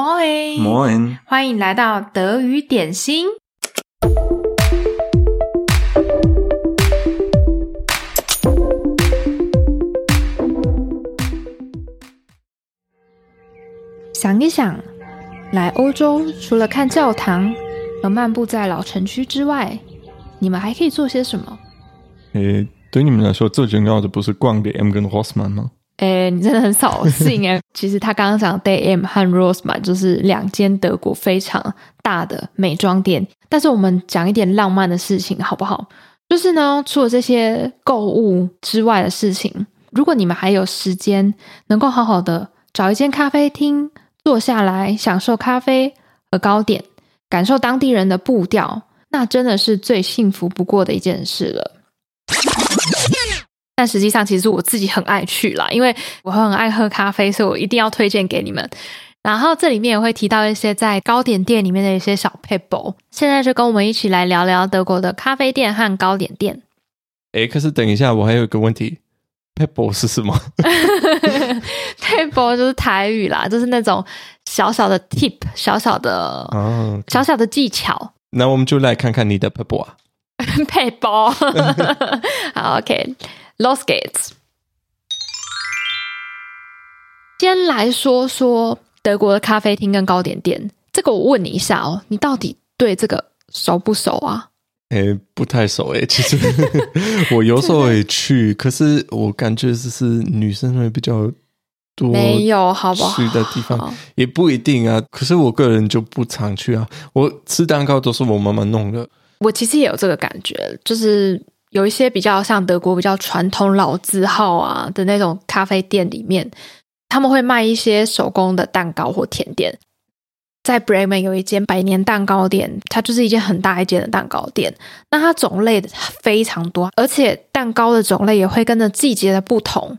Moin，欢迎来到德语点心。想一想，来欧洲除了看教堂和漫步在老城区之外，你们还可以做些什么？诶，对你们来说最重要的不是逛 DM 跟 Rossmann 吗？诶，你真的很扫兴诶。其实他刚刚讲 Day M 和 Rossmann 就是两间德国非常大的美妆店。但是我们讲一点浪漫的事情好不好？就是呢，除了这些购物之外的事情，如果你们还有时间，能够好好的找一间咖啡厅坐下来，享受咖啡和糕点，感受当地人的步调，那真的是最幸福不过的一件事了。但实际上，其实我自己很爱去啦，因为我很爱喝咖啡，所以我一定要推荐给你们。然后这里面也会提到一些在糕点店里面的一些小撇步。现在就跟我们一起来聊聊德国的咖啡店和糕点店。哎，可是等一下，我还有一个问题，撇步是什么？撇步就是台语啦，就是那种小小的 tip，小小的哦，okay. 小小的技巧。那我们就来看看你的撇步啊，撇步。好，OK。Los geht's。先来说说德国的咖啡厅跟糕点店。这个我问你一下哦，你到底对这个熟不熟啊？诶，不太熟诶。其实 我有时候也去，可是我感觉就是女生会比较多，没有好不好？去的地方也不一定啊。可是我个人就不常去啊。我吃蛋糕都是我妈妈弄的。我其实也有这个感觉，就是。有一些比较像德国比较传统老字号啊的那种咖啡店里面，他们会卖一些手工的蛋糕或甜点。在 Bremen 有一间百年蛋糕店，它就是一间很大一间的蛋糕店。那它种类非常多，而且蛋糕的种类也会跟着季节的不同。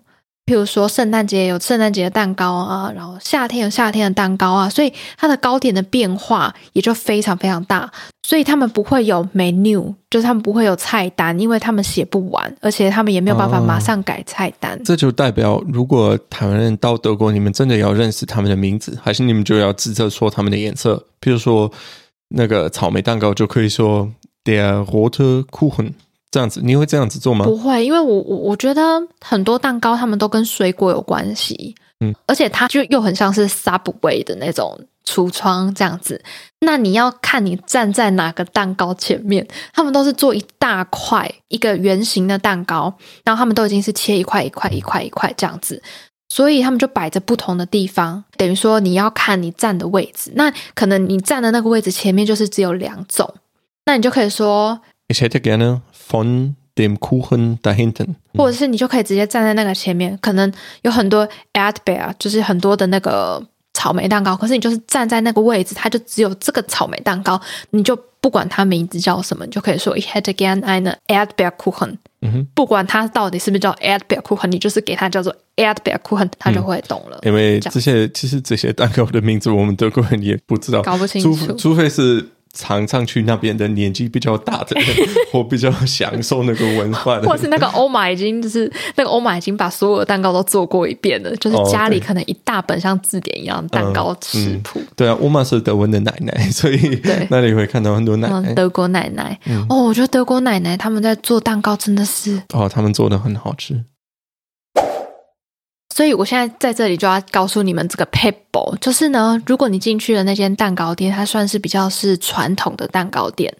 譬如说，圣诞节有圣诞节的蛋糕啊，然后夏天有夏天的蛋糕啊，所以它的糕点的变化也就非常非常大。所以他们不会有 menu，就是他们不会有菜单，因为他们写不完，而且他们也没有办法马上改菜单。哦，这就代表，如果台湾人到德国，你们真的要认识他们的名字，还是你们就要直接说他们的颜色？譬如说，那个草莓蛋糕就可以说 der rote Kuchen。这样子，你会这样子做吗？不会，因为我我我觉得很多蛋糕他们都跟水果有关系，嗯，而且它就又很像是 Subway 的那种橱窗这样子。那你要看你站在哪个蛋糕前面，他们都是做一大块一个圆形的蛋糕，然后他们都已经是切一块一块一块一块这样子，所以他们就摆在不同的地方，等于说你要看你站的位置。那可能你站的那个位置前面就是只有两种，那你就可以说。Ich hätte gerne von dem Kuchen da hinten，或者是你就可以直接站在那个前面，可能有很多 Erdbeer，就是很多的那个草莓蛋糕，可是你就是站在那个位置，它就只有这个草莓蛋糕，你就不管它名字叫什么，你就可以说 Ich hätte gerne einen Erdbeerkuchen。嗯哼，不管它到底是不是叫 Erdbeerkuchen，你就是给它叫做 Erdbeerkuchen，它就会懂了。因为这些其实这些蛋糕的名字，我们德国人也不知道，搞不清楚，除除非是。常常去那边的年纪比较大的人，或比较享受那个文化的，或是那个欧玛已经就是那个欧玛已经把所有的蛋糕都做过一遍了，就是家里可能一大本像字典一样蛋糕食谱。嗯嗯。对啊，欧玛是德文的奶奶，所以那里会看到很多奶奶，德国奶奶。嗯。哦，我觉得德国奶奶他们在做蛋糕真的是哦，他们做的很好吃。所以，我现在在这里就要告诉你们这个 pable，就是呢，如果你进去的那间蛋糕店，它算是比较是传统的蛋糕店。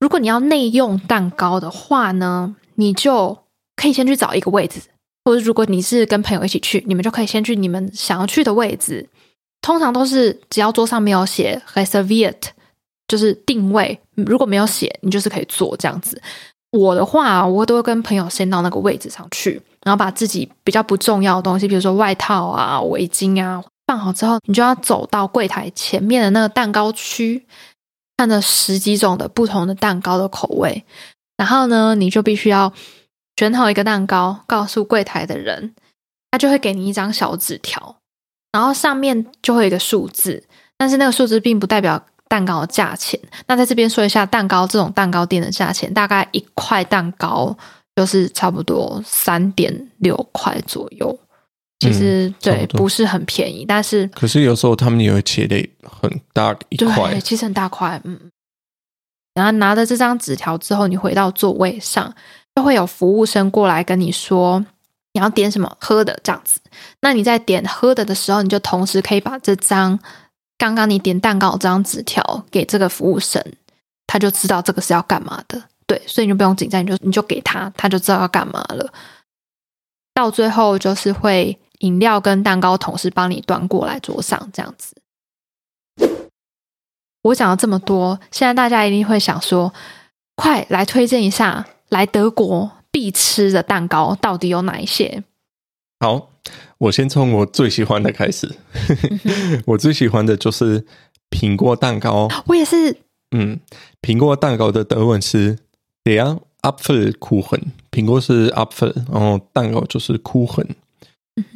如果你要内用蛋糕的话呢，你就可以先去找一个位置，或者如果你是跟朋友一起去，你们就可以先去你们想要去的位置。通常都是只要桌上没有写 Reserviet，就是定位，如果没有写，你就是可以坐这样子。我的话，我都会跟朋友先到那个位置上去。然后把自己比较不重要的东西，比如说外套啊、围巾啊，放好之后，你就要走到柜台前面的那个蛋糕区，看着十几种的不同的蛋糕的口味。然后呢，你就必须要选好一个蛋糕，告诉柜台的人，他就会给你一张小纸条，然后上面就会有一个数字，但是那个数字并不代表蛋糕的价钱。那在这边说一下，蛋糕这种蛋糕店的价钱，大概一块蛋糕。就是差不多三点六块左右，其实、嗯、对不是很便宜，但是可是有时候他们也会切的很大一块，对，其实很大块，嗯。然后拿着这张纸条之后，你回到座位上，就会有服务生过来跟你说你要点什么喝的这样子。那你在点喝的的时候，你就同时可以把这张刚刚你点蛋糕这张纸条给这个服务生，他就知道这个是要干嘛的。对，所以你就不用紧张，你就你就给他，他就知道要干嘛了。到最后就是会饮料跟蛋糕同时帮你端过来桌上这样子。我讲了这么多，现在大家一定会想说：快来推荐一下，来德国必吃的蛋糕到底有哪一些？好，我先从我最喜欢的开始。我最喜欢的就是苹果蛋糕。我也是。嗯，苹果蛋糕的德文是 der Apfelkuchen。苹果是 Apfel，然后蛋糕就是 Kuchen。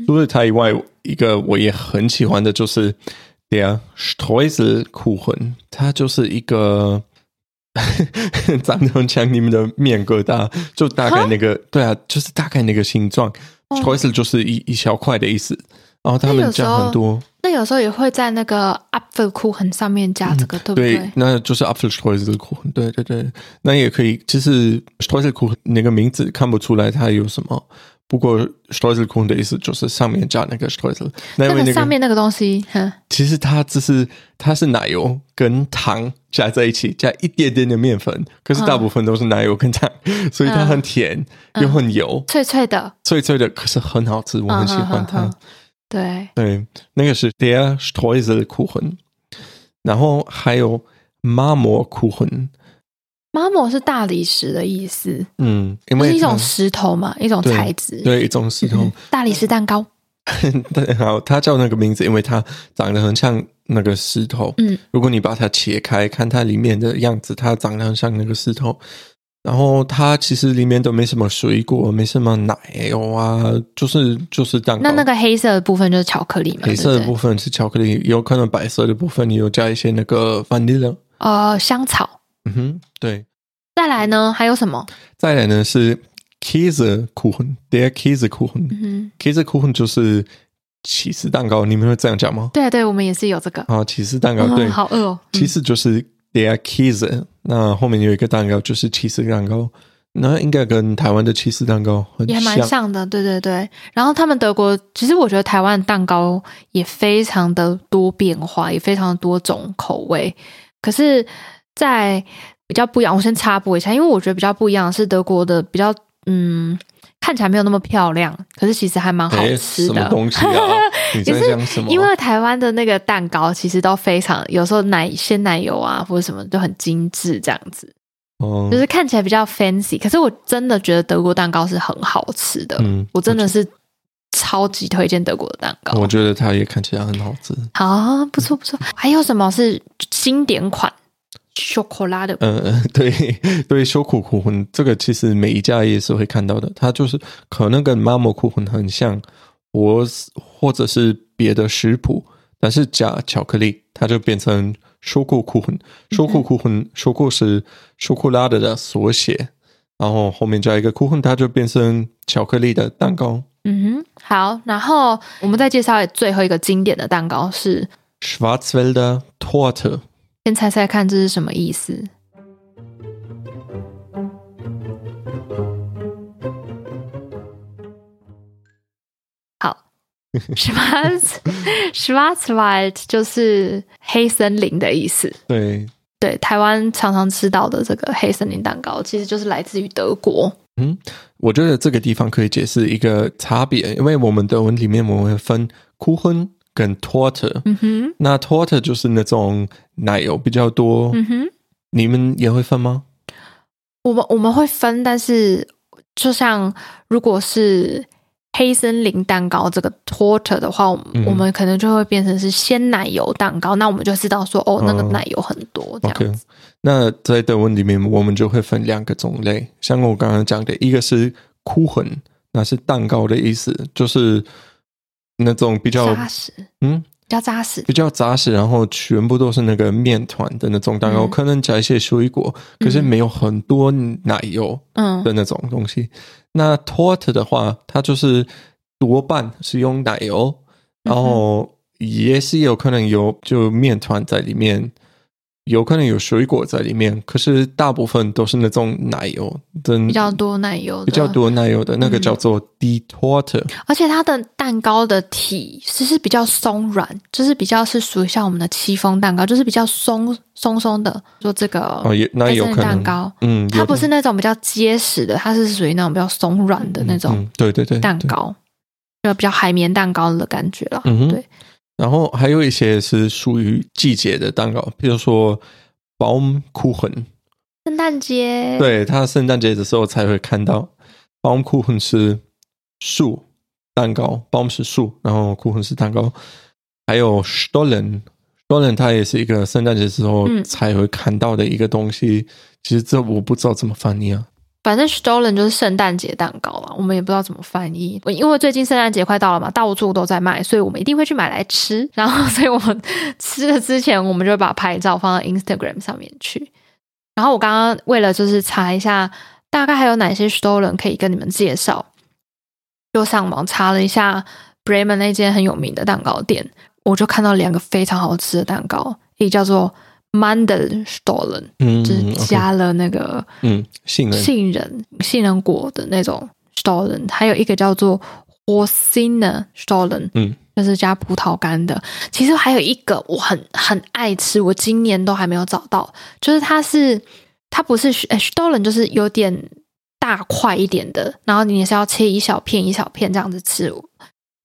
除了它以外，一个我也很喜欢的就是。Der Streuselkuchen，它就是一个长得很像你们的面疙瘩，就大概那个，对啊，就是大概那个形状。Streusel 就是一一小块的意思。然后他们加很多，那有时候也会在那个 Apfelkuchen 上面加这个，对不对？对，那就是 Apfelstreuselkuchen。对对对，那也可以。其实 Streuselkuchen 那个名字看不出来它有什么。不过，Streuselkuchen 的意思就是上面加那个 Streusel，那上面那个东西，其实它只是它是奶油跟糖加在一起，加一点点的面粉，可是大部分都是奶油跟糖，嗯、所以它很甜、嗯、又很油，脆脆的，脆脆的，可是很好吃，我很喜欢它。嗯、对对，那个是 Der Streuselkuchen，然后还有 Marmorkuchen。Marmor 是大理石的意思，嗯，因为是一种石头嘛，一种材质，对，一种石头，嗯、大理石蛋糕。对，好，它叫那个名字，因为它长得很像那个石头。嗯，如果你把它切开，看它里面的样子，它长得很像那个石头。然后它其实里面都没什么水果，没什么奶油啊，就是就是蛋糕。那那个黑色的部分就是巧克力嘛？黑色的部分是巧克力，有可能白色的部分你有加一些那个 vanilla，呃，香草。嗯哼，对。再来呢，还有什么？再来呢是 Käsekuchen，der Käsekuchen。嗯，Käsekuchen 就是起司蛋糕，你们会这样讲吗？对啊对，我们也是有这个。啊，起司蛋糕，对，好饿哦。其实就是 der Käse，那后面有一个蛋糕就是起司蛋糕，那应该跟台湾的起司蛋糕很像，也蛮像的。对对对，然后他们德国，其实我觉得台湾蛋糕也非常的多变化，也非常的多种口味，可是。在比较不一样，我先插播一下，因为我觉得比较不一样是德国的比较，嗯，看起来没有那么漂亮，可是其实还蛮好吃的。什么东西啊？你在讲什么？因为台湾的那个蛋糕其实都非常，有时候奶鲜奶油啊或者什么都很精致，这样子，就是看起来比较 fancy。可是我真的觉得德国蛋糕是很好吃的，嗯，我真的是超级推荐德国的蛋糕。我觉得它也看起来很好吃。好，不错不错。还有什么是经典款？巧克力的，嗯，对 对，修苦苦魂这个其实每一家也是会看到的，它就是可能跟 Marmorkuchen 很像，或或者是别的食谱，但是加巧克力，它就变成 Schokokuchen。Schokokuchen，Schoko 是 Schokolade 的缩写，然后后面加一个 Kuchen，它就变成巧克力的蛋糕。嗯哼，好，然后我们再介绍最后一个经典的蛋糕是 Schwarzwälder Torte。先猜猜看，这是什么意思？好，Schwarz Schwarzwald 就是黑森林的意思。对对，台湾常常吃到的这个黑森林蛋糕，其实就是来自于德国。嗯，我觉得这个地方可以解释一个差别，因为我们德文里面我们会分 Kuchen。跟 Torte，嗯哼，那 Torte 就是那种奶油比较多，嗯哼，你们也会分吗？我们我们会分，但是就像如果是黑森林蛋糕这个 Torte 的话，嗯、我们可能就会变成是鲜奶油蛋糕，那我们就知道说哦，那个奶油很多这样子。Okay. 那在德文里面，我们就会分两个种类，像我刚刚讲的，一个是 Kuchen，那是蛋糕的意思，就是。那种比较扎实，嗯，比较扎实，比较扎实，然后全部都是那个面团的那种蛋糕，嗯、可能加一些水果，可是没有很多奶油，嗯。的那种东西。嗯、那 torte 的话，它就是多半是用奶油，然后也是有可能有就面团在里面。有可能有水果在里面，可是大部分都是那种奶油的，比较多奶油，比较多奶油的那个叫做 Die Torte，而且它的蛋糕的体其实比较松软，就是比较是属于像我们的戚风蛋糕，就是比较松松松的。说这个哦，也那有可能。蛋糕，嗯，它不是那种比较结实的，它是属于那种比较松软的那种，对对对，蛋糕，就比较海绵蛋糕的感觉了，嗯，对。然后还有一些是属于季节的蛋糕，比如说 Baumkuchen，圣诞节。对，它圣诞节的时候才会看到 Baumkuchen 是树蛋糕，Baum 是树，然后 Kuchen 是蛋糕。还有 Stollen，Stollen 它也是一个圣诞节时候才会看到的一个东西。嗯、其实这我不知道怎么翻译啊。反正 stolen 就是圣诞节蛋糕啊，我们也不知道怎么翻译。因为最近圣诞节快到了嘛，到处都在卖，所以我们一定会去买来吃。然后，所以我们吃的之前，我们就把拍照放到 Instagram 上面去。然后我刚刚为了就是查一下，大概还有哪些 stolen 可以跟你们介绍，就上网查了一下 Bremen 那间很有名的蛋糕店，我就看到两个非常好吃的蛋糕，一叫做。Mandelstollen，嗯，就是加了那个嗯杏仁杏仁杏仁果的那种 Stollen，还有一个叫做 Rosine Stollen，嗯，就是加葡萄干的。其实还有一个我很很爱吃，我今年都还没有找到，就是它是它不是 Stollen，就是有点大块一点的，然后你也是要切一小片一小片这样子吃。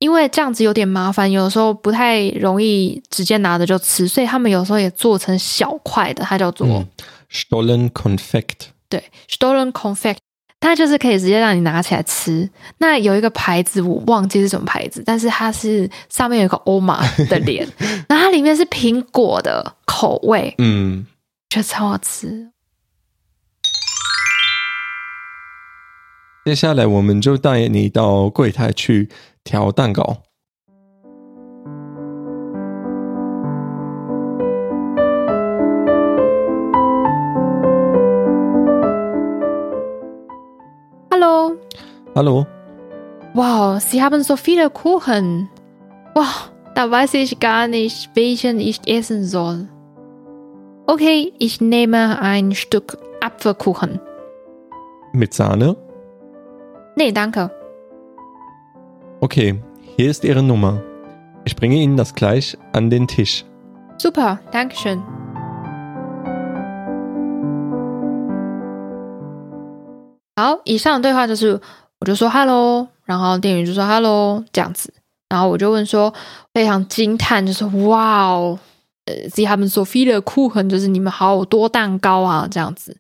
因为这样子有点麻烦，有的时候不太容易直接拿着就吃，所以他们有时候也做成小块的，它叫做、嗯、Stollen Confect。对，Stollen Confect，它就是可以直接让你拿起来吃。那有一个牌子我忘记是什么牌子，但是它是上面有一个欧玛的 脸，然后它里面是苹果的口味，嗯，觉得超好吃。接下来我们就带你到柜台去。调蛋糕。Hallo。Hallo。Wow, Sie haben so viele Kuchen. Wow, da weiß ich gar nicht, welchen ich essen soll. Okay, ich nehme ein Stück Apfelkuchen. Mit Sahne? Nee, danke. Okay, hier ist Ihre Nummer. Ich bringe Ihnen das gleich an den Tisch. Super, danke schön. 好，以上的对话就是，我就说 “hello”，然后店员就说 “hello” 这样子，然后我就问说，非常惊叹，就是哇哦，呃，Sie haben so viele Kuchen，就是你们好多蛋糕啊，这样子。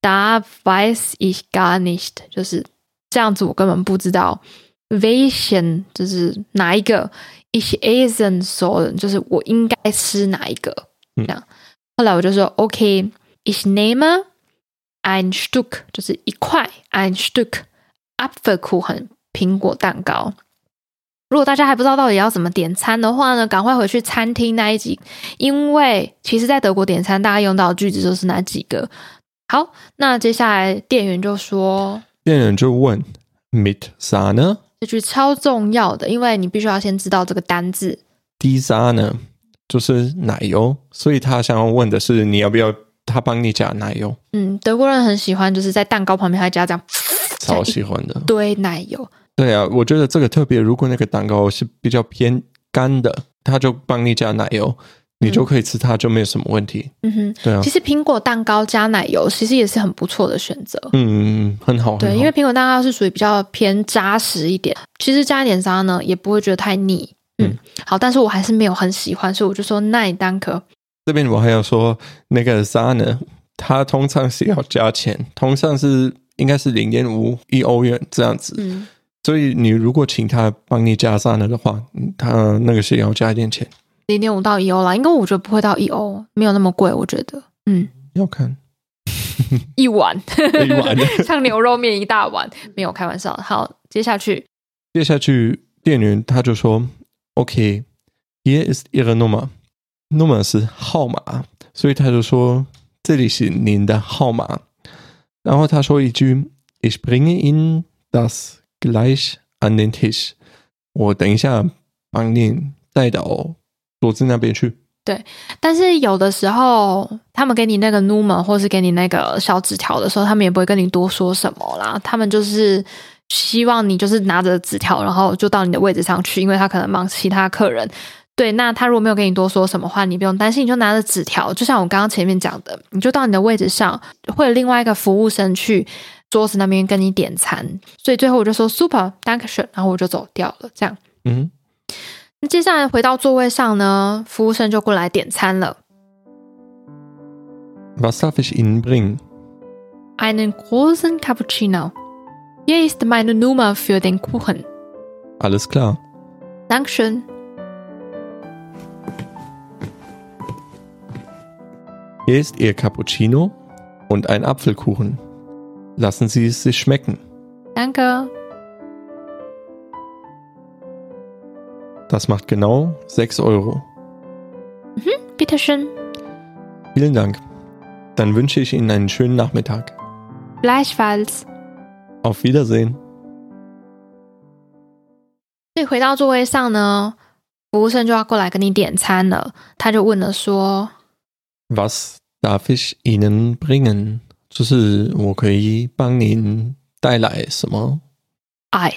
Da weiß ich gar nicht，就是这样子，我根本不知道。 Welchen 就是哪一个？Ich essen soll 就是我应该吃哪一个？这样。后来我就说，OK，ich nehme ein Stück 就是一块，ein Stück Apfelkuchen 苹果蛋糕。如果大家还不知道到底要怎么点餐的话呢，赶快回去餐厅那一集，因为其实在德国点餐，大家用到的句子就是那几个。好，那接下来店员就说，店员就问，Mit Sahne？这句超重要的，因为你必须要先知道这个单字。Die Sahne 就是奶油，所以他想要问的是你要不要他帮你加奶油。嗯，德国人很喜欢，就是在蛋糕旁边还加这样，超喜欢的堆奶油。对啊，我觉得这个特别。如果那个蛋糕是比较偏干的，他就帮你加奶油。你就可以吃它，就没有什么问题。嗯哼，对啊。其实苹果蛋糕加奶油，其实也是很不错的选择。嗯嗯嗯，很好。对，因为苹果蛋糕是属于比较偏扎实一点，其实加一点沙呢，也不会觉得太腻。嗯，嗯好，但是我还是没有很喜欢，所以我就说奈单可。这边我还要说，那个沙呢，它通常是要加钱，通常是应该是零点五一欧元这样子。嗯，所以你如果请他帮你加沙呢的话，他那个是要加一点钱。零点五到一欧啦，应该我觉得不会到一欧，没有那么贵，我觉得。嗯，要看一碗，一碗 像牛肉面一大碗，没有开玩笑。好，接下去，接下去，店员他就说：“OK，here is Ihre Nummer，Nummer 是号码，所以他就说这里是您的号码。”然后他说一句：“Ich bringe Ihnen das gleich an den Tisch。”我等一下帮您带到桌子那边去。对，但是有的时候他们给你那个 number 或是给你那个小纸条的时候，他们也不会跟你多说什么啦。他们就是希望你就是拿着纸条，然后就到你的位置上去，因为他可能忙其他客人。对，那他如果没有跟你多说什么话，你不用担心，你就拿着纸条，就像我刚刚前面讲的，你就到你的位置上，会有另外一个服务生去桌子那边跟你点餐。所以最后我就说 Super，Dankeschön，然后我就走掉了。这样，嗯。那接下来回到座位上呢，服务生就过来点餐了。Was darf ich Ihnen bringen? Einen großen Cappuccino. Hier ist meine Nummer für den Kuchen. Alles klar. Dankeschön. Hier ist Ihr Cappuccino und ein Apfelkuchen. Lassen Sie es sich schmecken. Danke. Das macht genau 6 Euro. Mhm, bitteschön. Vielen Dank. Dann wünsche ich Ihnen einen schönen Nachmittag. Gleichfalls. Auf Wiedersehen. 所以回到座位上呢，服务生就要过来跟你点餐了。他就问了说：“Was darf ich Ihnen bringen？” 就是我可以帮您带来什么？爱。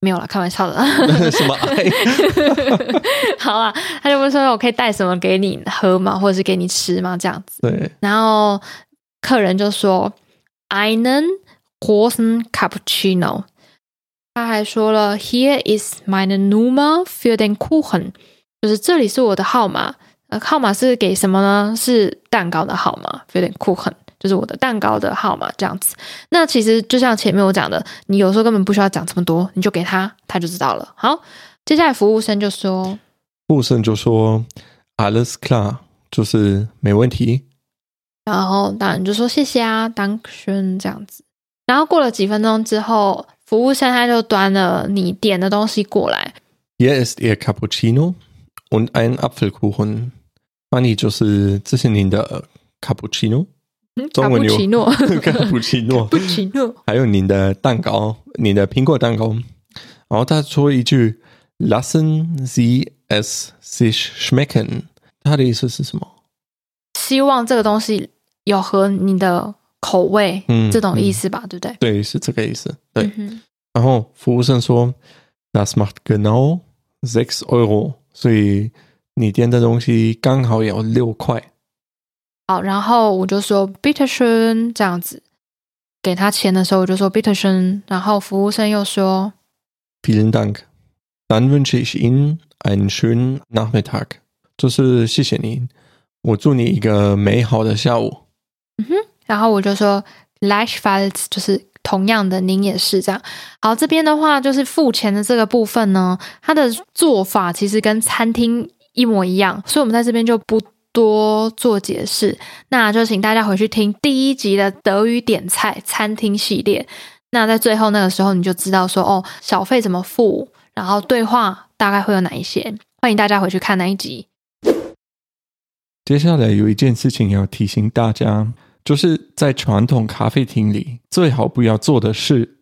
没有啦，开玩笑的。什么 爱？好啊，他就问说：“我可以带什么给你喝吗？或者是给你吃吗？”这样子。对。然后客人就说：“Einen großen Cappuccino。”他还说了：“Here is meine Nummer für den Kuchen。”就是这里是我的号码。呃，号码是给什么呢？是蛋糕的号码，für den Kuchen。就是我的蛋糕的号码这样子。那其实就像前面我讲的，你有时候根本不需要讲这么多，你就给他，他就知道了。好，接下来服务生就说，服务生就说，alles klar，就是没问题。然后当然就说谢谢啊，Dankeschön 这样子。然后过了几分钟之后，服务生他就端了你点的东西过来。Hier ist Ihr Cappuccino und ein Apfelkuchen。翻译就是这是您的 Cappuccino。中文有卡布奇诺，卡布奇诺，卡布奇诺，还有您的蛋糕，你的苹果蛋糕。然后他说一句：“Lassen Sie es sich schmecken。”他的意思是什么？希望这个东西有合你的口味，嗯，这种意思吧，嗯、对不对？对，是这个意思。对。嗯、然后服务生说：“Das macht genau sechs Euro。”所以你点的东西刚好有六块。好，然后我就说 Bitteschön 这样子，给他钱的时候我就说 Bitteschön，然后服务生又说 Vielen Dank, dann wünsche ich Ihnen einen schönen Nachmittag，就是谢谢您，我祝你一个美好的下午。嗯哼，然后我就说 Gleichfalls，就是同样的，您也是这样。好，这边的话就是付钱的这个部分呢，它的做法其实跟餐厅一模一样，所以我们在这边就不。多做解释，那就请大家回去听第一集的德语点菜餐厅系列。那在最后那个时候，你就知道说哦，小费怎么付，然后对话大概会有哪一些。欢迎大家回去看那一集。接下来有一件事情要提醒大家，就是在传统咖啡厅里最好不要做的事。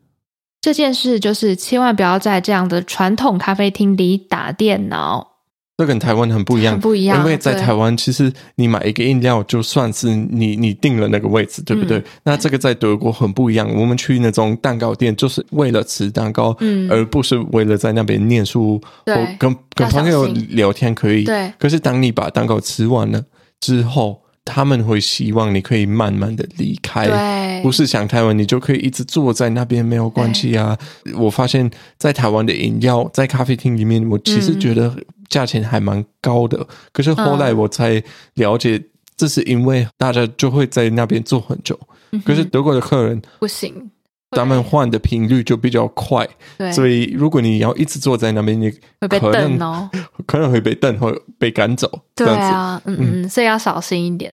这件事就是千万不要在这样的传统咖啡厅里打电脑。这跟台湾很不一样，很不一样。因为在台湾，其实你买一个饮料，就算是你你定了那个位置，对不对？嗯、那这个在德国很不一样。我们去那种蛋糕店，就是为了吃蛋糕，嗯、而不是为了在那边念书跟跟朋友聊天可以。对。可是当你把蛋糕吃完了之后，他们会希望你可以慢慢的离开，对，不是想台湾，你就可以一直坐在那边没有关系啊。我发现，在台湾的饮料，在咖啡厅里面，我其实觉得。价钱还蛮高的，可是后来我才了解，这是因为大家就会在那边坐很久。嗯、可是德国的客人不行，他们换的频率就比较快，对所以如果你要一直坐在那边，你会被瞪哦，可能会被瞪或被赶走。对啊，嗯嗯，所以要小心一点。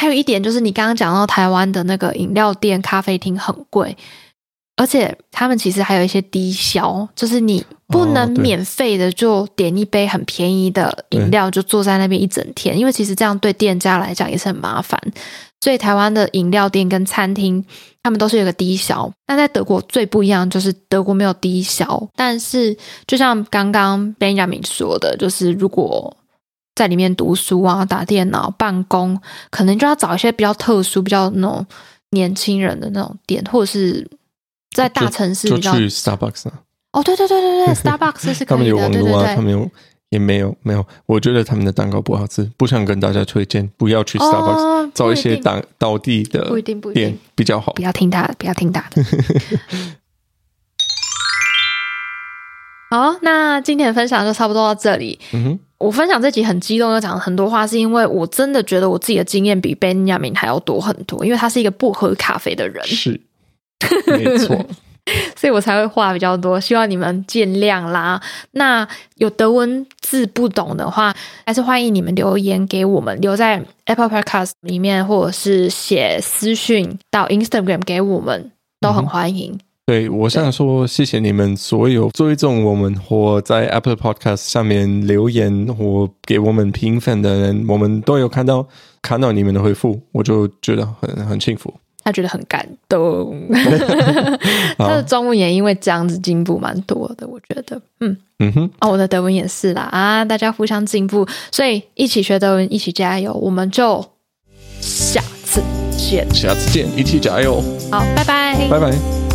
还有一点就是，你刚刚讲到台湾的那个饮料店、咖啡厅很贵。而且他们其实还有一些低消，就是你不能免费的就点一杯很便宜的饮料，就坐在那边一整天，因为其实这样对店家来讲也是很麻烦。所以台湾的饮料店跟餐厅，他们都是有个低消。那在德国最不一样就是德国没有低消，但是就像刚刚 Benjamin 说的，就是如果在里面读书啊、打电脑、办公，可能就要找一些比较特殊、比较那种年轻人的那种店，或者是。在大城市就，就去 Starbucks 啊？哦，对对对对对，Starbucks 是可以的。他们有网络啊，对对对他们有也没有没有。我觉得他们的蛋糕不好吃，不想跟大家推荐，不要去 Starbucks，、哦、找一些当当地的店不一定不一定比较好。不要听他的，不要听他的。好，那今天的分享就差不多到这里。嗯哼，我分享这集很激动，又讲了很多话，是因为我真的觉得我自己的经验比 Benjamin 还要多很多，因为他是一个不喝咖啡的人。是。没错，所以我才会话比较多，希望你们见谅啦。那有德文字不懂的话，还是欢迎你们留言给我们，留在 Apple Podcast 里面，或者是写私讯到 Instagram 给我们，都很欢迎。嗯、对，我想说，谢谢你们所有追踪我们或在 Apple Podcast 上面留言或给我们评分的人，我们都有看到看到你们的回复，我就觉得很很幸福。他觉得很感动，他的中文也因为这样子进步蛮多的，我觉得，嗯。嗯哼，哦，我的德文也是啦，啊，大家互相进步，所以一起学德文，一起加油，我们就下次见，下次见，一起加油，好，拜拜，拜拜。